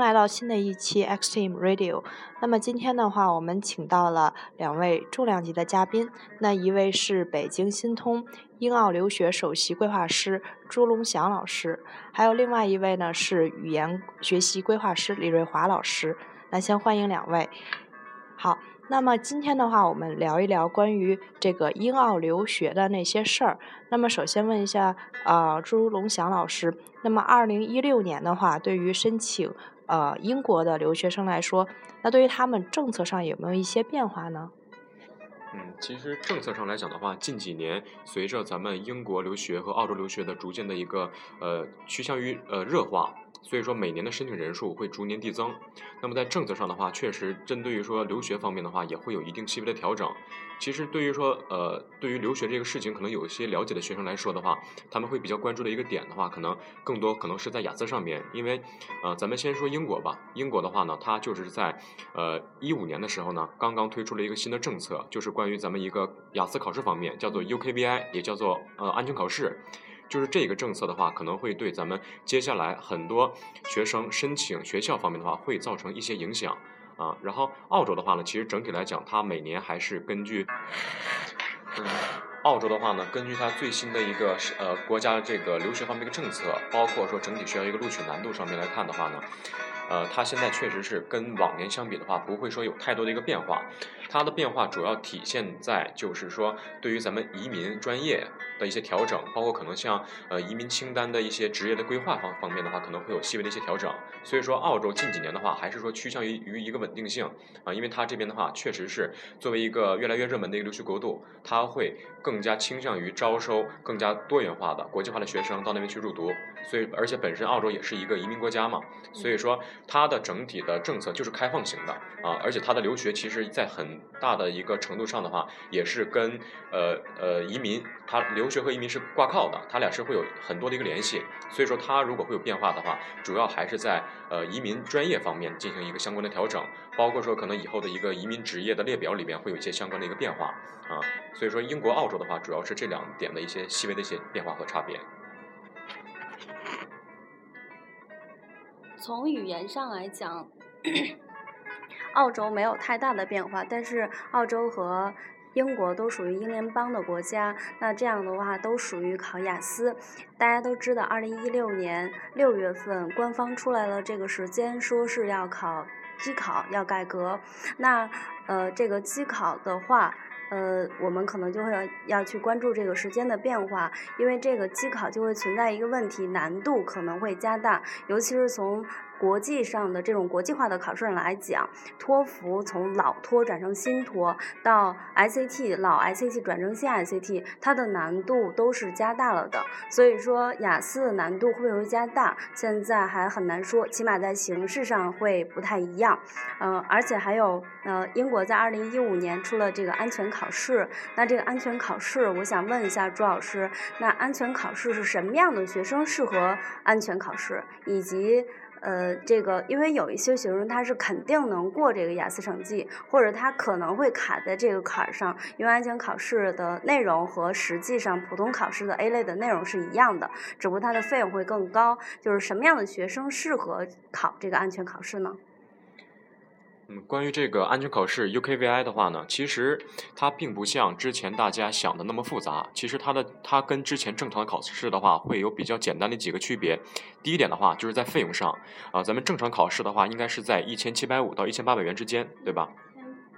来到新的一期 X Team Radio。那么今天的话，我们请到了两位重量级的嘉宾。那一位是北京新通英澳留学首席规划师朱龙祥老师，还有另外一位呢是语言学习规划师李瑞华老师。那先欢迎两位。好。那么今天的话，我们聊一聊关于这个英澳留学的那些事儿。那么首先问一下，呃，朱龙祥老师，那么二零一六年的话，对于申请呃英国的留学生来说，那对于他们政策上有没有一些变化呢？嗯，其实政策上来讲的话，近几年随着咱们英国留学和澳洲留学的逐渐的一个呃趋向于呃热化。所以说每年的申请人数会逐年递增，那么在政策上的话，确实针对于说留学方面的话，也会有一定细微的调整。其实对于说呃对于留学这个事情，可能有一些了解的学生来说的话，他们会比较关注的一个点的话，可能更多可能是在雅思上面，因为呃咱们先说英国吧，英国的话呢，它就是在呃一五年的时候呢，刚刚推出了一个新的政策，就是关于咱们一个雅思考试方面，叫做 UKVI，也叫做呃安全考试。就是这个政策的话，可能会对咱们接下来很多学生申请学校方面的话，会造成一些影响啊。然后澳洲的话呢，其实整体来讲，它每年还是根据，嗯，澳洲的话呢，根据它最新的一个呃国家这个留学方面的政策，包括说整体学校一个录取难度上面来看的话呢。呃，它现在确实是跟往年相比的话，不会说有太多的一个变化。它的变化主要体现在就是说，对于咱们移民专业的一些调整，包括可能像呃移民清单的一些职业的规划方方面的话，可能会有细微的一些调整。所以说，澳洲近几年的话，还是说趋向于于一个稳定性啊，因为它这边的话，确实是作为一个越来越热门的一个留学国度，它会更加倾向于招收更加多元化的国际化的学生到那边去入读。所以，而且本身澳洲也是一个移民国家嘛，所以说。它的整体的政策就是开放型的啊，而且它的留学其实，在很大的一个程度上的话，也是跟呃呃移民，它留学和移民是挂靠的，它俩是会有很多的一个联系。所以说，它如果会有变化的话，主要还是在呃移民专业方面进行一个相关的调整，包括说可能以后的一个移民职业的列表里边会有一些相关的一个变化啊。所以说，英国、澳洲的话，主要是这两点的一些细微的一些变化和差别。从语言上来讲，澳洲没有太大的变化，但是澳洲和英国都属于英联邦的国家，那这样的话都属于考雅思。大家都知道，二零一六年六月份官方出来了这个时间，说是要考机考，要改革。那呃，这个机考的话。呃，我们可能就会要要去关注这个时间的变化，因为这个机考就会存在一个问题，难度可能会加大，尤其是从。国际上的这种国际化的考试来讲，托福从老托转成新托，到 ICT 老 ICT 转成新 ICT，它的难度都是加大了的。所以说雅思的难度会不会加大，现在还很难说，起码在形式上会不太一样。嗯，而且还有，呃，英国在二零一五年出了这个安全考试，那这个安全考试，我想问一下朱老师，那安全考试是什么样的学生适合安全考试，以及？呃，这个因为有一些学生他是肯定能过这个雅思成绩，或者他可能会卡在这个坎儿上，因为安全考试的内容和实际上普通考试的 A 类的内容是一样的，只不过它的费用会更高。就是什么样的学生适合考这个安全考试呢？嗯，关于这个安全考试 UKVI 的话呢，其实它并不像之前大家想的那么复杂。其实它的它跟之前正常的考试的话，会有比较简单的几个区别。第一点的话，就是在费用上啊，咱们正常考试的话，应该是在一千七百五到一千八百元之间，对吧？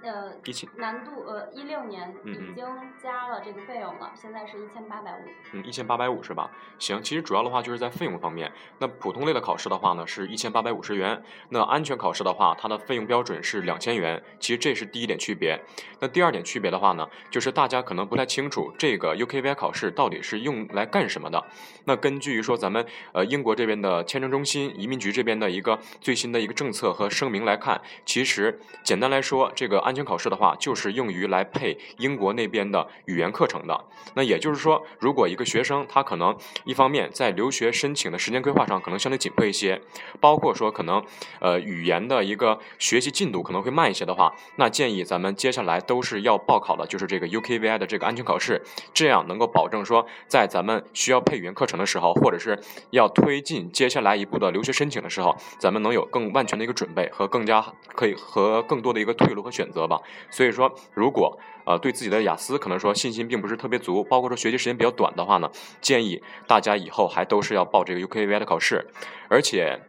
呃，难度呃，一六年已经加了这个费用了，现在是一千八百五。嗯，一千八百五是吧？行，其实主要的话就是在费用方面。那普通类的考试的话呢，是一千八百五十元。那安全考试的话，它的费用标准是两千元。其实这是第一点区别。那第二点区别的话呢，就是大家可能不太清楚这个 UKVI 考试到底是用来干什么的。那根据说咱们呃英国这边的签证中心、移民局这边的一个最新的一个政策和声明来看，其实简单来说，这个安安全考试的话，就是用于来配英国那边的语言课程的。那也就是说，如果一个学生他可能一方面在留学申请的时间规划上可能相对紧迫一些，包括说可能呃语言的一个学习进度可能会慢一些的话，那建议咱们接下来都是要报考的，就是这个 UKVI 的这个安全考试，这样能够保证说在咱们需要配语言课程的时候，或者是要推进接下来一步的留学申请的时候，咱们能有更万全的一个准备和更加可以和更多的一个退路和选择吧。所以说，如果呃对自己的雅思可能说信心并不是特别足，包括说学习时间比较短的话呢，建议大家以后还都是要报这个 UKVI 的考试，而且。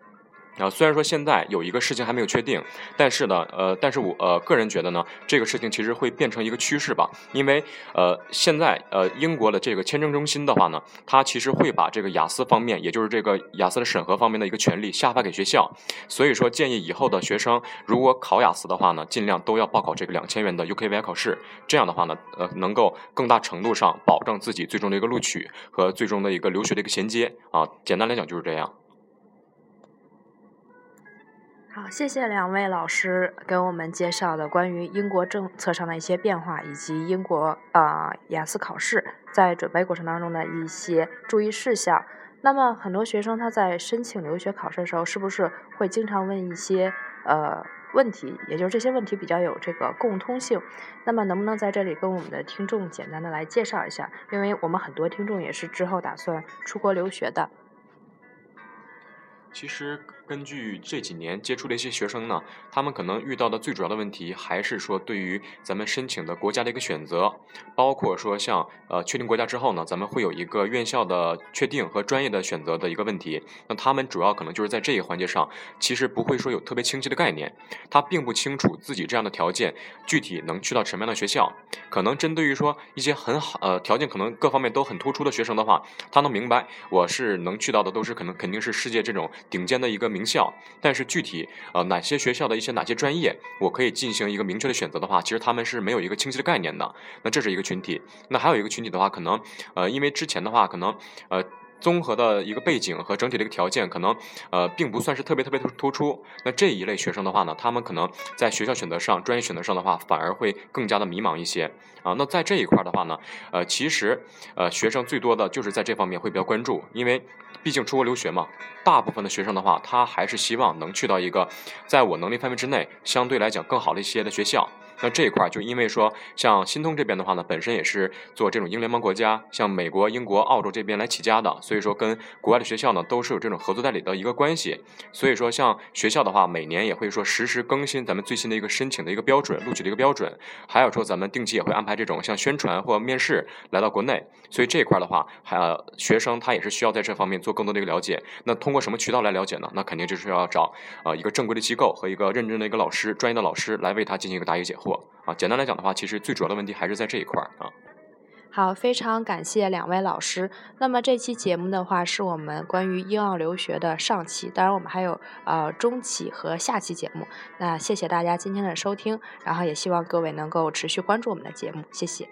啊，虽然说现在有一个事情还没有确定，但是呢，呃，但是我呃个人觉得呢，这个事情其实会变成一个趋势吧，因为呃现在呃英国的这个签证中心的话呢，它其实会把这个雅思方面，也就是这个雅思的审核方面的一个权利下发给学校，所以说建议以后的学生如果考雅思的话呢，尽量都要报考这个两千元的 UKVI 考试，这样的话呢，呃，能够更大程度上保证自己最终的一个录取和最终的一个留学的一个衔接。啊，简单来讲就是这样。好，谢谢两位老师给我们介绍的关于英国政策上的一些变化，以及英国啊雅思考试在准备过程当中的一些注意事项。那么，很多学生他在申请留学考试的时候，是不是会经常问一些呃问题？也就是这些问题比较有这个共通性。那么，能不能在这里跟我们的听众简单的来介绍一下？因为我们很多听众也是之后打算出国留学的。其实。根据这几年接触的一些学生呢，他们可能遇到的最主要的问题，还是说对于咱们申请的国家的一个选择，包括说像呃确定国家之后呢，咱们会有一个院校的确定和专业的选择的一个问题。那他们主要可能就是在这一环节上，其实不会说有特别清晰的概念，他并不清楚自己这样的条件具体能去到什么样的学校。可能针对于说一些很好呃条件可能各方面都很突出的学生的话，他能明白我是能去到的都是可能肯定是世界这种顶尖的一个。名校，但是具体呃哪些学校的一些哪些专业，我可以进行一个明确的选择的话，其实他们是没有一个清晰的概念的。那这是一个群体，那还有一个群体的话，可能呃因为之前的话，可能呃。综合的一个背景和整体的一个条件，可能呃并不算是特别特别突出。那这一类学生的话呢，他们可能在学校选择上、专业选择上的话，反而会更加的迷茫一些啊。那在这一块的话呢，呃，其实呃学生最多的就是在这方面会比较关注，因为毕竟出国留学嘛，大部分的学生的话，他还是希望能去到一个在我能力范围之内，相对来讲更好的一些的学校。那这一块就因为说，像新通这边的话呢，本身也是做这种英联邦国家，像美国、英国、澳洲这边来起家的，所以说跟国外的学校呢都是有这种合作代理的一个关系。所以说，像学校的话，每年也会说实时更新咱们最新的一个申请的一个标准、录取的一个标准，还有说咱们定期也会安排这种像宣传或面试来到国内。所以这一块的话，还有学生他也是需要在这方面做更多的一个了解。那通过什么渠道来了解呢？那肯定就是要找啊一个正规的机构和一个认真的一个老师、专业的老师来为他进行一个答疑解惑。啊，简单来讲的话，其实最主要的问题还是在这一块儿啊。好，非常感谢两位老师。那么这期节目的话，是我们关于英澳留学的上期，当然我们还有呃中期和下期节目。那谢谢大家今天的收听，然后也希望各位能够持续关注我们的节目，谢谢。